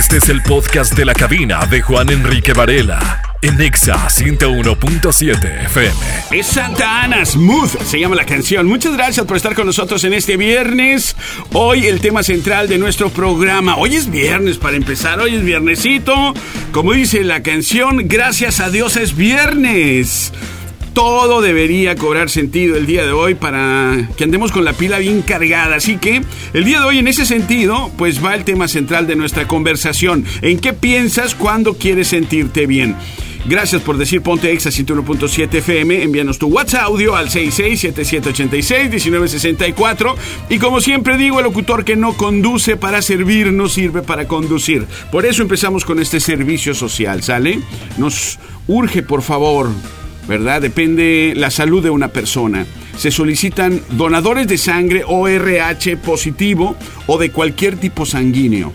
Este es el podcast de la cabina de Juan Enrique Varela en Exa 101.7 FM. Es Santa Ana Smooth, se llama la canción. Muchas gracias por estar con nosotros en este viernes. Hoy el tema central de nuestro programa. Hoy es viernes para empezar, hoy es viernesito. Como dice la canción, gracias a Dios es viernes todo debería cobrar sentido el día de hoy para que andemos con la pila bien cargada. Así que el día de hoy en ese sentido, pues va el tema central de nuestra conversación. ¿En qué piensas cuando quieres sentirte bien? Gracias por decir Ponte Exa 101.7 FM. Envíanos tu WhatsApp audio al 6677861964. Y como siempre digo, el locutor que no conduce para servir no sirve para conducir. Por eso empezamos con este servicio social, ¿sale? Nos urge, por favor, ¿verdad? Depende la salud de una persona. Se solicitan donadores de sangre ORH positivo o de cualquier tipo sanguíneo.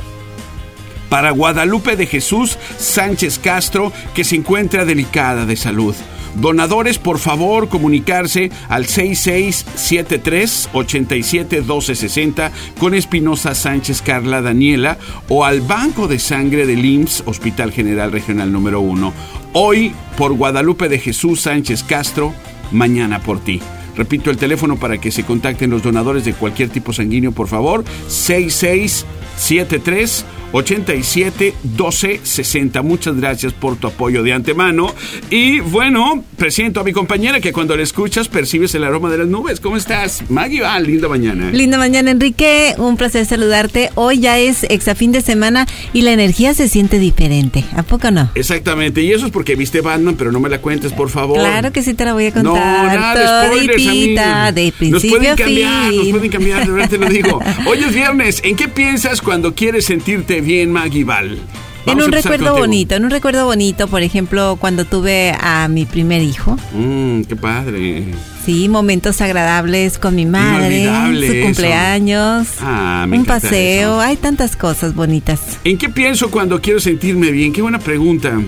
Para Guadalupe de Jesús Sánchez Castro, que se encuentra delicada de salud. Donadores, por favor, comunicarse al 6673-871260 con Espinosa Sánchez Carla Daniela o al Banco de Sangre del IMSS, Hospital General Regional número 1. Hoy por Guadalupe de Jesús Sánchez Castro, mañana por ti. Repito el teléfono para que se contacten los donadores de cualquier tipo sanguíneo, por favor. 6673 87 12 60. Muchas gracias por tu apoyo de antemano. Y bueno, presento a mi compañera que cuando la escuchas percibes el aroma de las nubes. ¿Cómo estás? Maggie Val, linda mañana. Linda mañana, Enrique. Un placer saludarte. Hoy ya es exa fin de semana y la energía se siente diferente. ¿A poco no? Exactamente. Y eso es porque viste Batman, pero no me la cuentes, por favor. Claro que sí te la voy a contar. No, nada de spoilers, de principio nos pueden cambiar, nos pueden cambiar, de verdad te lo digo. Hoy es viernes. ¿En qué piensas cuando quieres sentirte bien, Maguibal. en un recuerdo bonito, en un recuerdo bonito, por ejemplo, cuando tuve a mi primer hijo. Mmm, qué padre. Sí, momentos agradables con mi madre, su cumpleaños, ah, un paseo, hay tantas cosas bonitas. ¿En qué pienso cuando quiero sentirme bien? Qué buena pregunta.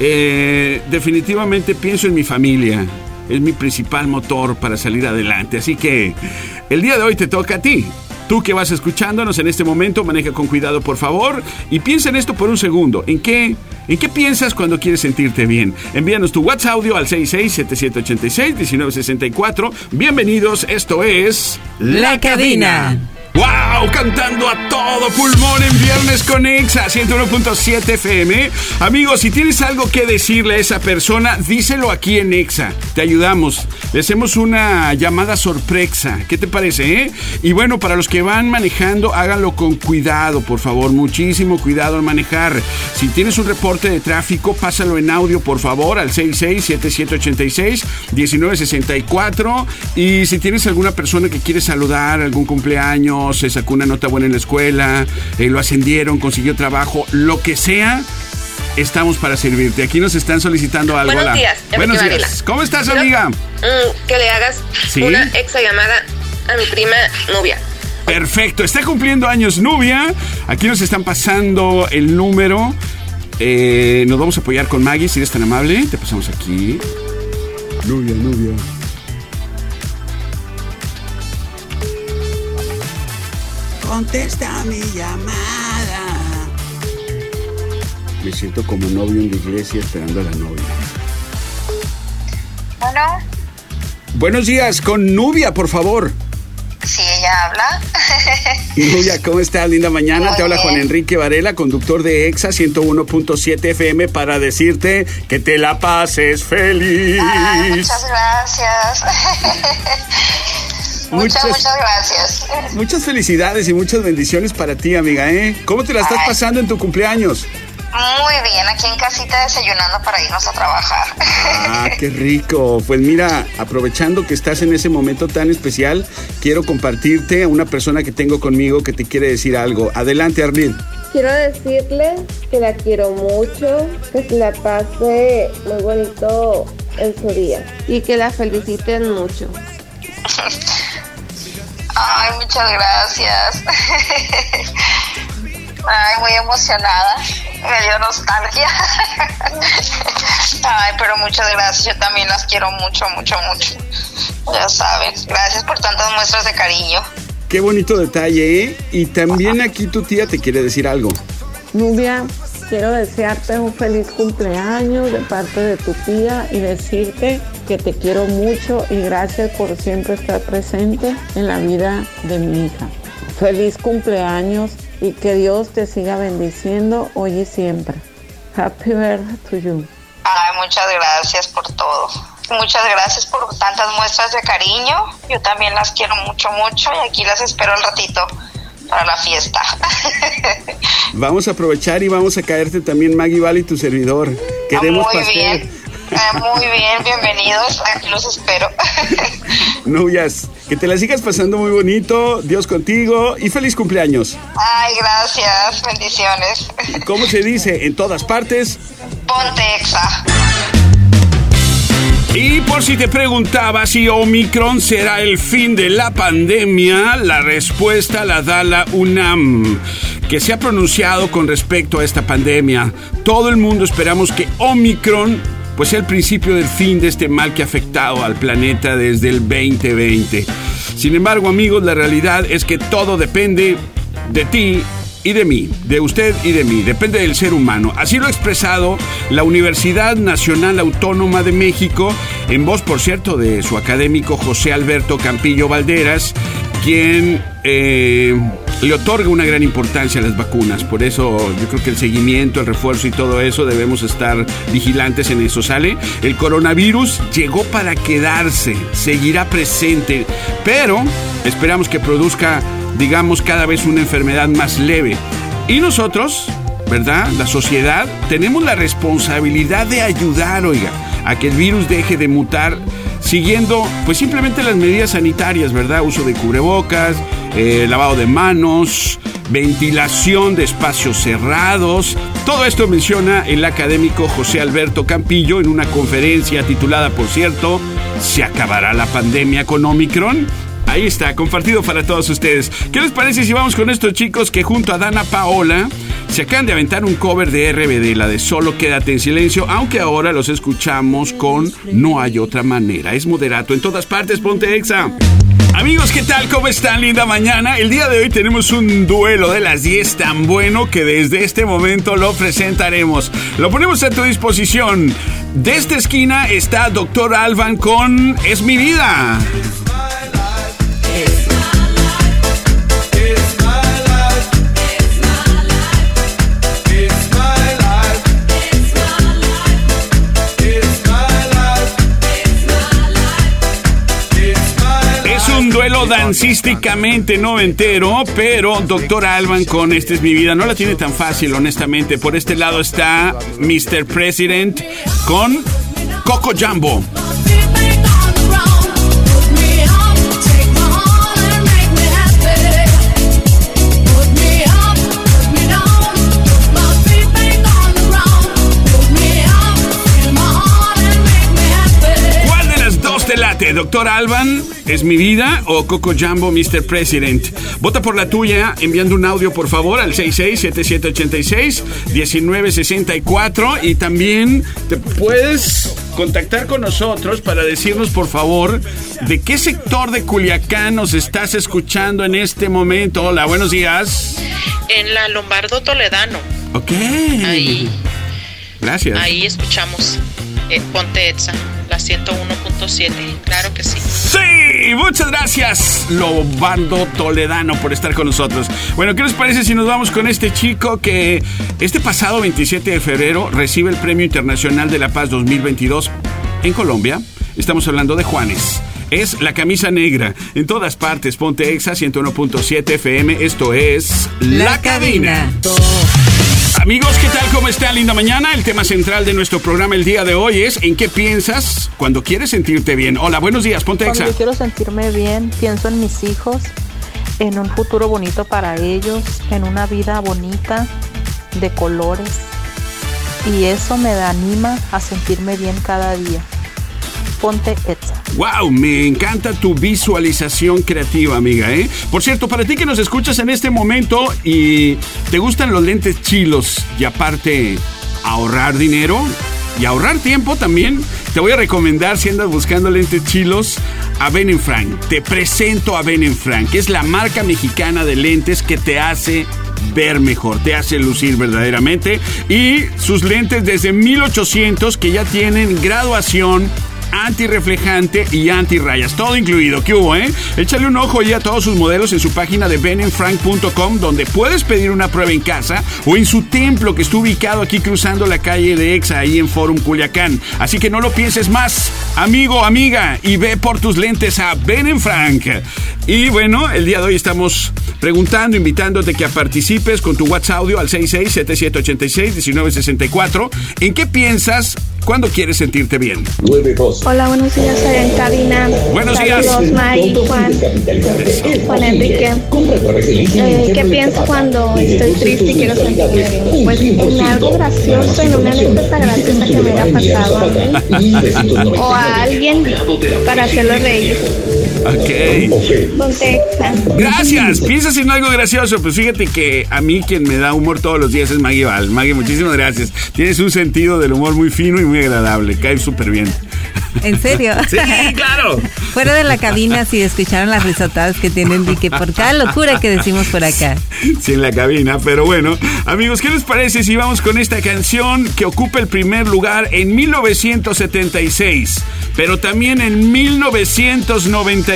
Eh, definitivamente pienso en mi familia. Es mi principal motor para salir adelante. Así que el día de hoy te toca a ti. Tú que vas escuchándonos en este momento, maneja con cuidado, por favor, y piensa en esto por un segundo. ¿En qué, en qué piensas cuando quieres sentirte bien? Envíanos tu WhatsApp audio al 667786-1964. Bienvenidos, esto es... La, Cabina. ¡Wow! Cantando a todo pulmón en Viernes con Exa 101.7 FM. Amigos, si tienes algo que decirle a esa persona, díselo aquí en Exa. Te ayudamos. Le hacemos una llamada sorpresa. ¿Qué te parece, eh? Y bueno, para los que van manejando, háganlo con cuidado, por favor. Muchísimo cuidado al manejar. Si tienes un reporte de tráfico, pásalo en audio, por favor, al 667786-1964. Y si tienes alguna persona que quiere saludar, algún cumpleaños, se sacó una nota buena en la escuela, eh, lo ascendieron, consiguió trabajo, lo que sea, estamos para servirte. Aquí nos están solicitando algo. Buenos días. Buenos días. ¿Cómo estás, amiga? Mm, que le hagas una exa llamada a mi prima Nubia. Perfecto. Está cumpliendo años Nubia. Aquí nos están pasando el número. Eh, nos vamos a apoyar con Maggie, si eres tan amable. Te pasamos aquí. Nubia, Nubia. Contesta mi llamada. Me siento como novio en la iglesia esperando a la novia. Bueno. Buenos días, con Nubia, por favor. Sí, ella habla. Nubia, ¿cómo estás? Linda mañana. Te habla Juan Enrique Varela, conductor de EXA 101.7 FM, para decirte que te la pases feliz. muchas gracias. Muchas, muchas, gracias. Muchas felicidades y muchas bendiciones para ti, amiga, ¿eh? ¿Cómo te la estás pasando en tu cumpleaños? Muy bien, aquí en casita desayunando para irnos a trabajar. Ah, qué rico. Pues mira, aprovechando que estás en ese momento tan especial, quiero compartirte a una persona que tengo conmigo que te quiere decir algo. Adelante, Arlene. Quiero decirle que la quiero mucho, que se la pase muy bonito en su día y que la feliciten mucho. Ay, muchas gracias. Ay, muy emocionada. Me dio nostalgia. Ay, pero muchas gracias. Yo también las quiero mucho, mucho, mucho. Ya sabes. Gracias por tantas muestras de cariño. Qué bonito detalle, ¿eh? Y también aquí tu tía te quiere decir algo. Nubia, quiero desearte un feliz cumpleaños de parte de tu tía y decirte que te quiero mucho y gracias por siempre estar presente en la vida de mi hija. Feliz cumpleaños y que Dios te siga bendiciendo hoy y siempre. Happy birthday to you. Ay, muchas gracias por todo. Muchas gracias por tantas muestras de cariño. Yo también las quiero mucho, mucho y aquí las espero al ratito para la fiesta. vamos a aprovechar y vamos a caerte también Maggie Valley, tu servidor. Queremos muy Bien. Ah, muy bien, bienvenidos. Aquí los espero. Nubias, que te la sigas pasando muy bonito. Dios contigo y feliz cumpleaños. Ay, gracias. Bendiciones. ¿Cómo se dice en todas partes? Ponte exa. Y por si te preguntaba si Omicron será el fin de la pandemia, la respuesta la da la UNAM, que se ha pronunciado con respecto a esta pandemia. Todo el mundo esperamos que Omicron pues sea el principio del fin de este mal que ha afectado al planeta desde el 2020. Sin embargo, amigos, la realidad es que todo depende de ti y de mí, de usted y de mí, depende del ser humano. Así lo ha expresado la Universidad Nacional Autónoma de México, en voz, por cierto, de su académico José Alberto Campillo Valderas, quien eh, le otorga una gran importancia a las vacunas. Por eso yo creo que el seguimiento, el refuerzo y todo eso debemos estar vigilantes en eso. ¿Sale? El coronavirus llegó para quedarse, seguirá presente, pero esperamos que produzca digamos, cada vez una enfermedad más leve. Y nosotros, ¿verdad? La sociedad, tenemos la responsabilidad de ayudar, oiga, a que el virus deje de mutar siguiendo pues simplemente las medidas sanitarias, ¿verdad? Uso de cubrebocas, eh, lavado de manos, ventilación de espacios cerrados. Todo esto menciona el académico José Alberto Campillo en una conferencia titulada, por cierto, ¿Se acabará la pandemia con Omicron? Ahí está, compartido para todos ustedes. ¿Qué les parece si vamos con estos chicos que junto a Dana Paola se acaban de aventar un cover de RBD, la de Solo Quédate en Silencio, aunque ahora los escuchamos con No hay otra manera. Es moderato en todas partes, ponte exa. Amigos, ¿qué tal? ¿Cómo están? Linda mañana. El día de hoy tenemos un duelo de las 10 tan bueno que desde este momento lo presentaremos. Lo ponemos a tu disposición. De esta esquina está Doctor Alban con Es mi vida. Duelo dancísticamente noventero, pero Doctor Alban con Esta es mi vida no la tiene tan fácil, honestamente. Por este lado está Mr. President con Coco Jumbo. Doctor Alban, Es mi vida o Coco Jumbo, Mr. President. Vota por la tuya enviando un audio, por favor, al 667786-1964 y también te puedes contactar con nosotros para decirnos, por favor, de qué sector de Culiacán nos estás escuchando en este momento. Hola, buenos días. En la Lombardo Toledano. Ok. Ahí. Gracias. Ahí escuchamos eh, Ponte Etza la 101.7, claro que sí. Sí, muchas gracias, Lobando Toledano, por estar con nosotros. Bueno, ¿qué les parece si nos vamos con este chico que este pasado 27 de febrero recibe el Premio Internacional de la Paz 2022 en Colombia? Estamos hablando de Juanes es la camisa negra. En todas partes, ponte Exa 101.7 FM. Esto es La, cabina. Amigos, ¿qué tal? ¿Cómo está? Linda mañana. El tema central de nuestro programa el día de hoy es ¿en qué piensas cuando quieres sentirte bien? Hola, buenos días, ponte Cuando yo quiero sentirme bien, pienso en mis hijos, en un futuro bonito para ellos, en una vida bonita, de colores. Y eso me anima a sentirme bien cada día. ¡Wow! Me encanta tu visualización creativa, amiga, ¿eh? Por cierto, para ti que nos escuchas en este momento y te gustan los lentes chilos y aparte ahorrar dinero y ahorrar tiempo también, te voy a recomendar si andas buscando lentes chilos a Ben Frank. Te presento a Ben Frank, que es la marca mexicana de lentes que te hace ver mejor, te hace lucir verdaderamente. Y sus lentes desde 1800 que ya tienen graduación antirreflejante y antirrayas. Todo incluido. ¿Qué hubo, eh? Échale un ojo ya a todos sus modelos en su página de benenfrank.com donde puedes pedir una prueba en casa o en su templo que está ubicado aquí cruzando la calle de Exa ahí en Forum Culiacán. Así que no lo pienses más, amigo, amiga, y ve por tus lentes a Benenfrank. Y bueno, el día de hoy estamos preguntando, invitándote que participes con tu WhatsApp audio al 6677861964. ¿En qué piensas cuando quieres sentirte bien? 92. Hola, buenos días, soy en cabina. Buenos días. May, Juan, Juan Enrique. Eh, ¿Qué pienso cuando estoy triste y quiero sentirme bien? Pues en algo gracioso, en una anécdota graciosa que me haya pasado a mí o a alguien para hacerlo reír. Ok. Gracias. Piensas en algo gracioso. Pues fíjate que a mí quien me da humor todos los días es Maggie Val. Maggie, muchísimas gracias. Tienes un sentido del humor muy fino y muy agradable. Cae súper bien. ¿En serio? Sí, claro. Fuera de la cabina, si escucharon las risotadas que tienen que por cada locura que decimos por acá. Sí, en la cabina, pero bueno. Amigos, ¿qué les parece si vamos con esta canción que ocupa el primer lugar en 1976, pero también en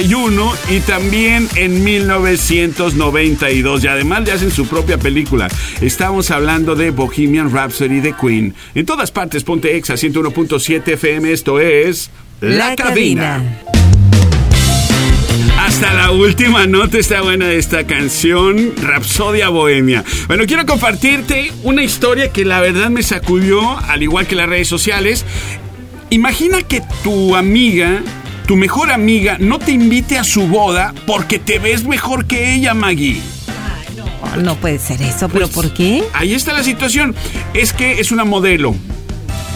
1991 y también en 1992? Y además le hacen su propia película. Estamos hablando de Bohemian Rhapsody de Queen. En todas partes, ponte exa 101.7 FM, esto es La, cabina. Hasta la última nota está buena esta canción, Rapsodia Bohemia. Bueno, quiero compartirte una historia que la verdad me sacudió, al igual que las redes sociales. Imagina que tu amiga, tu mejor amiga, no te invite a su boda porque te ves mejor que ella, Maggie. No puede ser eso, pero pues, ¿por qué? Ahí está la situación. Es que es una modelo.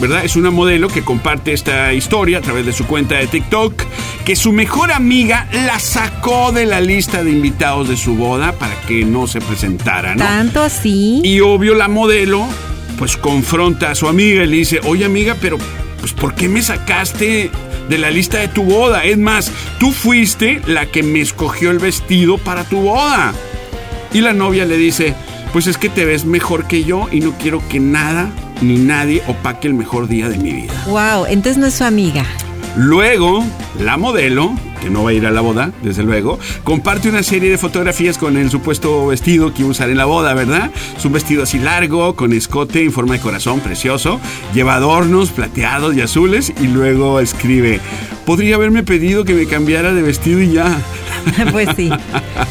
¿verdad? Es una modelo que comparte esta historia a través de su cuenta de TikTok, que su mejor amiga la sacó de la lista de invitados de su boda para que no se presentara, ¿no? Tanto así. Y obvio la modelo pues confronta a su amiga y le dice, oye amiga, pero pues ¿por qué me sacaste de la lista de tu boda? Es más, tú fuiste la que me escogió el vestido para tu boda. Y la novia le dice, pues es que te ves mejor que yo y no quiero que nada ni nadie opaque el mejor día de mi vida. Wow, entonces no es su amiga. Luego, la modelo, que no va a ir a la boda, desde luego, comparte una serie de fotografías con el supuesto vestido que iba a usar en la boda, ¿verdad? Es un vestido así largo, con escote en forma de corazón, precioso, lleva adornos plateados y azules y luego escribe, podría haberme pedido que me cambiara de vestido y ya. pues sí.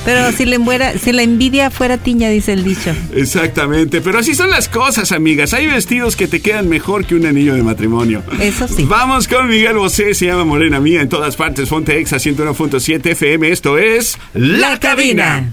Pero si, le si la envidia fuera tiña, dice el dicho. Exactamente. Pero así son las cosas, amigas. Hay vestidos que te quedan mejor que un anillo de matrimonio. Eso sí. Vamos con Miguel Bosé, se llama Morena Mía en todas partes. Fonte Exa 101.7 FM. Esto es La, cabina.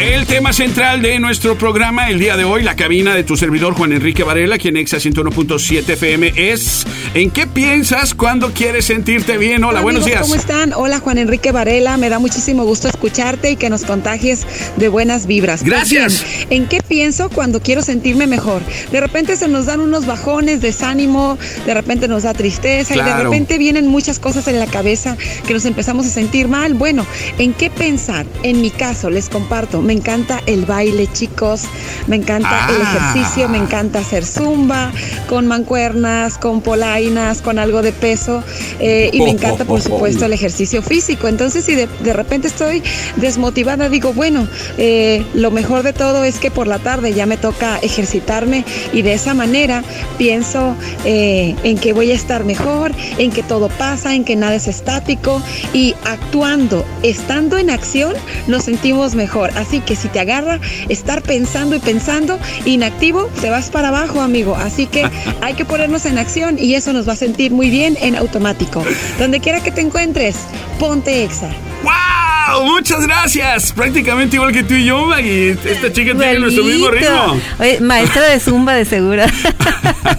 El tema central de nuestro programa el día de hoy, la cabina de tu servidor Juan Enrique Varela, quien exa 101.7 FM es ¿En qué piensas cuando quieres sentirte bien? Hola, buenos días. ¿Cómo están? Hola Juan Enrique Varela, me da muchísimo gusto escucharte y que nos contagies de buenas vibras. Pues Gracias. ¿En qué pienso cuando quiero sentirme mejor? De repente se nos dan unos bajones, desánimo, de repente nos da tristeza y de repente vienen muchas cosas en la cabeza que nos empezamos a sentir mal. Bueno, ¿en qué pensar? En mi caso, les comparto me encanta el baile, chicos. Me encanta el ah. ejercicio, me encanta hacer zumba con mancuernas, con polainas, con algo de peso. Eh, y me encanta, por supuesto, el ejercicio físico. Entonces, si de, repente estoy desmotivada, digo, bueno, eh, lo mejor de todo es que por la tarde ya me toca ejercitarme y de esa manera pienso eh, en que voy a estar mejor, en que todo pasa, en que nada es estático y actuando, estando en acción, nos sentimos mejor. Así que si te agarra estar pensando y pensando, inactivo, te vas para abajo, amigo. Así que hay que ponernos en acción y eso nos va a sentir muy bien en automático. Donde quiera que te encuentres, ponte exa. ¡Wow! Muchas gracias. Prácticamente igual que tú y yo, Maggie. Esta chica tiene nuestro mismo ritmo. maestra de Zumba, de seguro.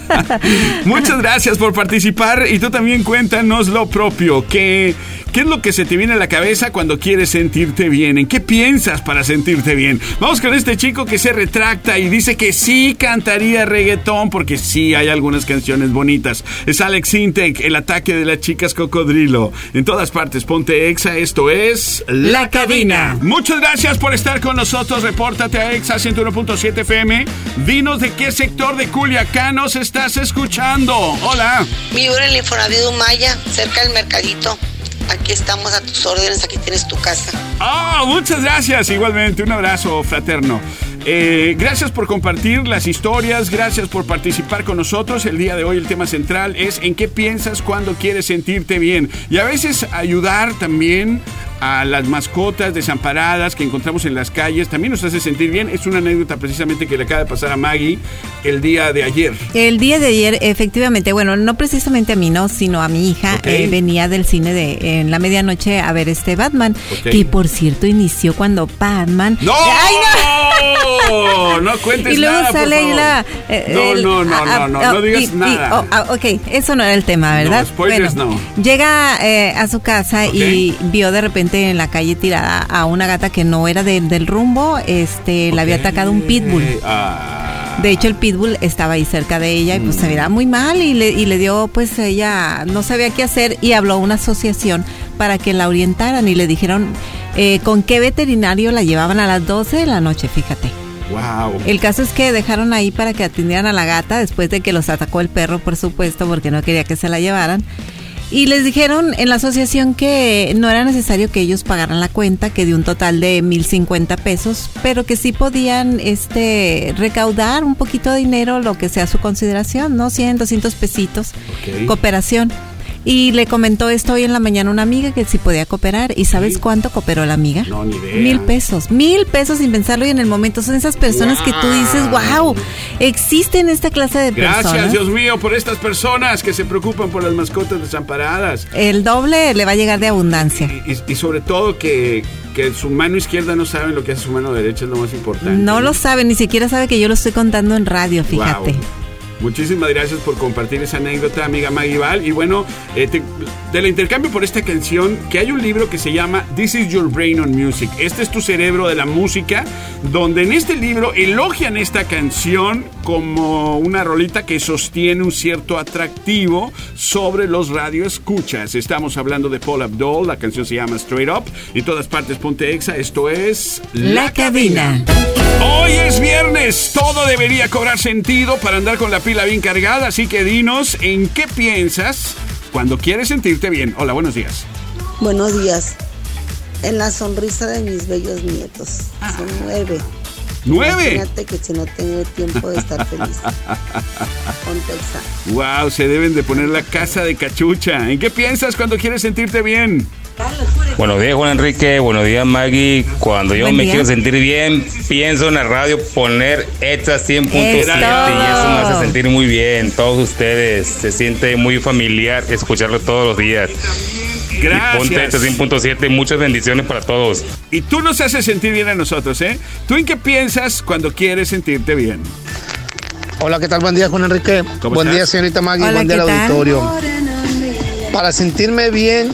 Muchas gracias por participar y tú también cuéntanos lo propio. ¿Qué, ¿Qué es lo que se te viene a la cabeza cuando quieres sentirte bien? ¿En qué piensas para sentirte bien? Vamos con este chico que se retracta y dice que sí cantaría reggaetón porque sí hay algunas canciones bonitas. Es Alex Intec, el ataque de las chicas cocodrilo. En todas partes, ponte exa, esto es La Cabina. Muchas gracias por estar con nosotros. Repórtate a exa 101.7 FM. Dinos de qué sector de Culiacán nos estás escuchando. Hola. Vivo en el Maya, cerca del mercadito. Aquí estamos a tus órdenes, aquí tienes tu casa. Ah, muchas gracias. Igualmente, un abrazo fraterno. Eh, gracias por compartir las historias, gracias por participar con nosotros. El día de hoy el tema central es en qué piensas cuando quieres sentirte bien. Y a veces ayudar también a las mascotas desamparadas que encontramos en las calles, también nos hace sentir bien. Es una anécdota precisamente que le acaba de pasar a Maggie el día de ayer. El día de ayer, efectivamente, bueno, no precisamente a mí, no, sino a mi hija. Eh, venía del cine de en la medianoche a ver este Batman, que por cierto inició cuando Batman... ¡No! ¡Ay, no! No cuentes Y luego sale ahí la... Eh, no, no, no, no, no, no, digas nada. Oh, ah, ok, eso no era el tema, ¿verdad? No, spoilers no. Llega eh, a su casa y vio de repente en la calle tirada a una gata que no era del rumbo, este, la había atacado un pitbull. Ah. De hecho, el pitbull estaba ahí cerca de ella y pues se miraba muy mal y le, y le dio, pues ella no sabía qué hacer y habló a una asociación para que la orientaran y le dijeron eh, con qué veterinario la llevaban a las 12 de la noche, fíjate. Wow. El caso es que dejaron ahí para que atendieran a la gata después de que los atacó el perro, por supuesto, porque no quería que se la llevaran. Y les dijeron en la asociación que no era necesario que ellos pagaran la cuenta, que de un total de 1050 pesos, pero que sí podían este recaudar un poquito de dinero, lo que sea su consideración, ¿no? 100, 200 pesitos. Cooperación. Y le comentó esto hoy en la mañana una amiga que si podía cooperar. ¿Y sabes cuánto cooperó la amiga? No, ni idea. Mil pesos. Mil pesos sin pensarlo y en el momento. Son esas personas que tú dices, wow, existen esta clase de personas. Gracias, Dios mío, por estas personas que se preocupan por las mascotas desamparadas. El doble le va a llegar de abundancia. Y, sobre todo que, que su mano izquierda no sabe lo que hace su mano derecha, es lo más importante. No, lo sabe, ni siquiera sabe que yo lo estoy contando en radio, fíjate. Muchísimas gracias por compartir esa anécdota, amiga Maguibal. Y bueno, eh, del intercambio por esta canción, que hay un libro que se llama This is Your Brain on Music. Este es tu cerebro de la música, donde en este libro elogian esta canción como una rolita que sostiene un cierto atractivo sobre los radioescuchas. Estamos hablando de Paul Abdul, la canción se llama Straight Up. Y todas partes ponte exa, esto es La, cabina. Hoy es viernes, todo debería cobrar sentido para andar con la pila bien cargada, así que dinos en qué piensas cuando quieres sentirte bien. Hola, buenos días. Buenos días. En la sonrisa de mis bellos nietos. Son nueve. ¿Nueve? Imagínate que si no tengo tiempo de estar feliz. Wow, se deben de poner la casa de cachucha. ¿En qué piensas cuando quieres sentirte bien? Buenos días, Juan Enrique. Buenos días, Maggie. Cuando yo me quiero sentir bien, pienso en la radio poner Extra 100.7 y eso me hace sentir muy bien. Todos ustedes, se siente muy familiar escucharlo todos los días. Gracias. Y ponte 100.7, muchas bendiciones para todos. Y tú nos haces sentir bien a nosotros, ¿eh? ¿Tú en qué piensas cuando quieres sentirte bien? Hola, ¿qué tal? Buen día, Juan Enrique. Buen día, señorita Maggie. Buen día al auditorio. Para sentirme bien,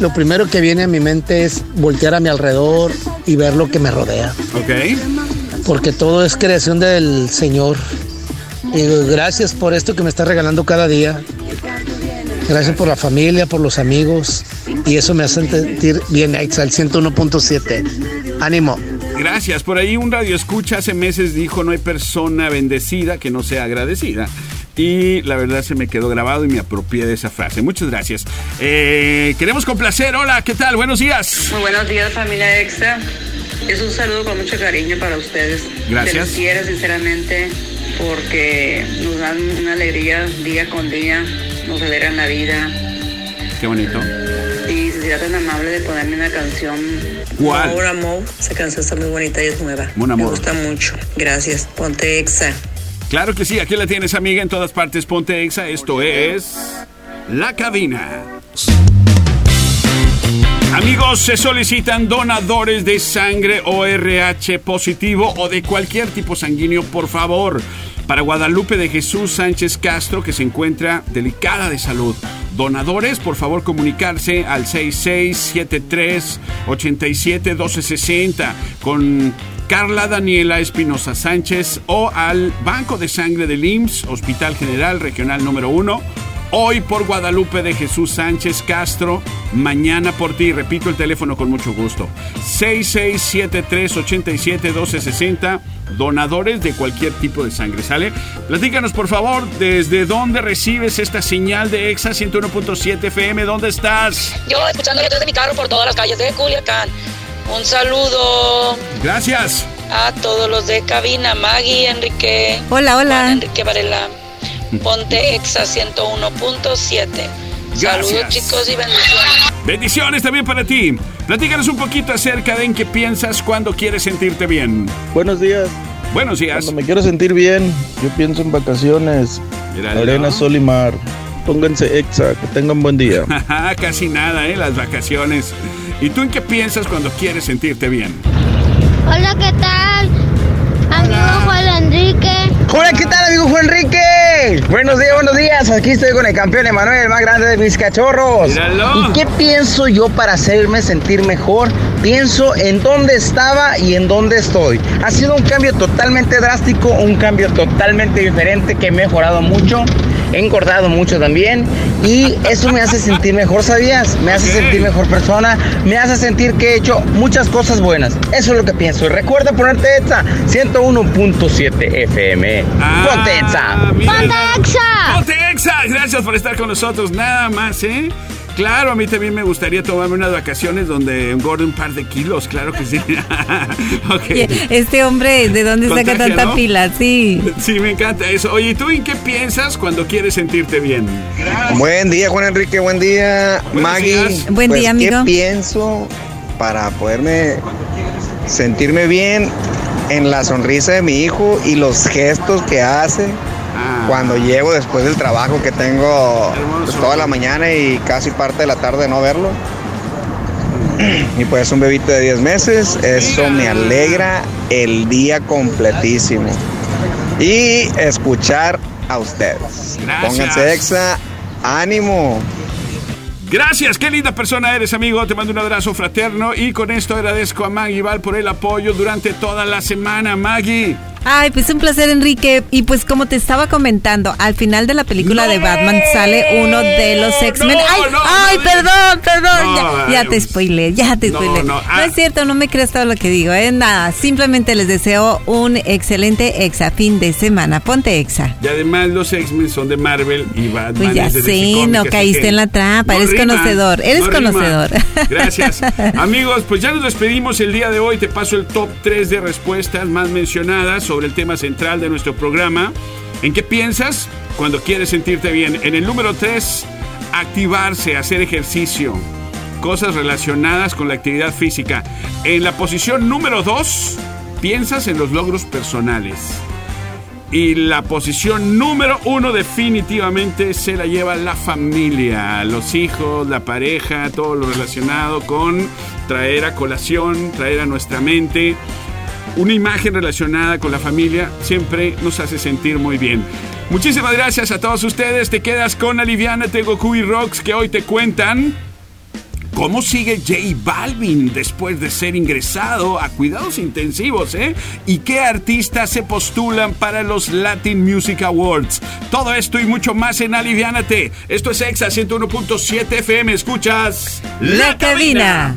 lo primero que viene a mi mente es voltear a mi alrededor y ver lo que me rodea. Ok. Porque todo es creación del Señor. Y gracias por esto que me está regalando cada día. Gracias por la familia, por los amigos. Y eso me hace sentir bien, al 101.7. Ánimo. Gracias. Por ahí un radio escucha hace meses dijo, no hay persona bendecida que no sea agradecida. Y la verdad se me quedó grabado y me apropié de esa frase. Muchas gracias. Eh, queremos complacer. Hola, ¿qué tal? Buenos días. Muy buenos días, familia Extra. Es un saludo con mucho cariño para ustedes. Gracias. Se quiero sinceramente porque nos dan una alegría día con día, nos alegran la vida. Qué bonito. Y si sería tan amable de ponerme una canción. ¿Cuál? Amor, amor. Esa canción está muy bonita y es nueva. amor. Me gusta mucho. Gracias. Ponte Exa. Claro que sí, aquí la tienes amiga en todas partes, ponte exa, esto es La Cabina. Amigos, se solicitan donadores de sangre o RH positivo o de cualquier tipo sanguíneo, por favor. Para Guadalupe de Jesús Sánchez Castro, que se encuentra delicada de salud. donadores, por favor comunicarse al 6673 87 1260 con Carla Daniela Espinosa Sánchez o al Banco de Sangre del IMSS, Hospital General Regional número 1 Hoy por Guadalupe de Jesús Sánchez Castro. Mañana por ti. Repito el teléfono con mucho gusto. 6673-871260. Donadores de cualquier tipo de sangre. ¿Sale? Platícanos por favor desde dónde recibes esta señal de EXA 101.7 FM. ¿Dónde estás? Yo escuchando desde mi carro por todas las calles de Culiacán. Un saludo. Gracias. A todos los de cabina. Maggie, Enrique. Hola, hola. Enrique Varela. Ponte Exa 101.7. Saludos chicos y bendiciones. Bendiciones también para ti. Platícanos un poquito acerca de en qué piensas cuando quieres sentirte bien. Buenos días. Buenos días. Cuando me quiero sentir bien, yo pienso en vacaciones, arena, sol y mar. Pónganse exa, que tengan buen día. Casi nada, ¿eh? Las vacaciones. ¿Y tú en qué piensas cuando quieres sentirte bien? Hola, ¿qué tal? Amigo Juan Enrique. Hola, ¿qué tal, amigo Juan Enrique? Buenos días, buenos días. Aquí estoy con el campeón Emanuel, el más grande de mis cachorros. ¿Y qué pienso yo para hacerme sentir mejor? Pienso en dónde estaba y en dónde estoy. Ha sido un cambio totalmente drástico, un cambio totalmente diferente que he mejorado mucho he engordado mucho también y eso me hace sentir mejor, ¿sabías? Me hace sentir mejor persona, me hace sentir que he hecho muchas cosas buenas. Eso es lo que pienso. Y recuerda ponerte EXA 101.7 FM. Ah, Ponte EXA. Ponte EXA. Ponte EXA. Gracias por estar con nosotros. Nada más, ¿eh? Claro, a mí también me gustaría tomarme unas vacaciones donde engorde un par de kilos, claro que sí. Este hombre, ¿de dónde saca tanta pila? Sí. Sí, me encanta eso. Oye, ¿tú en qué piensas cuando quieres sentirte bien? Buen día, Juan Enrique, buen día, Maggie. Buen pues, día, amigo. ¿Qué pienso para poderme sentirme bien en la sonrisa de mi hijo y los gestos que hace? Cuando llego después del trabajo que tengo pues, toda la mañana y casi parte de la tarde no verlo. Y pues un bebito de 10 meses, eso me alegra el día completísimo. Y escuchar a ustedes. Gracias. Pónganse exa, ánimo. Gracias, qué linda persona eres, amigo. Te mando un abrazo fraterno y con esto agradezco a Maggie Val por el apoyo durante toda la semana. Maggie. Ay, pues un placer, Enrique. Y pues como te estaba comentando, al final de la película de Batman sale uno de los X-Men. ay, ay perdón, perdón. ya, te spoilé, ya te spoilé. No, es cierto, no me creas todo lo que digo, ¿eh? Nada, simplemente les deseo un excelente exa fin de semana. Ponte exa. Y además los X-Men son de Marvel y Batman Pues ya es de sé, DC no caíste que en la trampa, eres rima, conocedor, eres rima. conocedor. Gracias. Amigos, pues ya nos despedimos el día de hoy. Te paso el top 3 de respuestas más mencionadas sobre el tema central de nuestro programa. ¿En qué piensas cuando quieres sentirte bien? En el número 3, activarse, hacer ejercicio. Cosas relacionadas con la actividad física. En la posición número 2, piensas en los logros personales. Y la posición número uno definitivamente se la lleva la familia, los hijos, la pareja, todo lo relacionado con traer a colación, traer a nuestra mente una imagen relacionada con la familia siempre nos hace sentir muy bien. Muchísimas gracias a todos ustedes. Te quedas con Aliviana Goku y Rocks que hoy te cuentan cómo sigue J Balvin después de ser ingresado a cuidados intensivos, ¿eh? Y qué artistas se postulan para los Latin Music Awards. Todo esto y mucho más en Aliviánate. Esto es Exa 101.7 FM. Escuchas La cabina.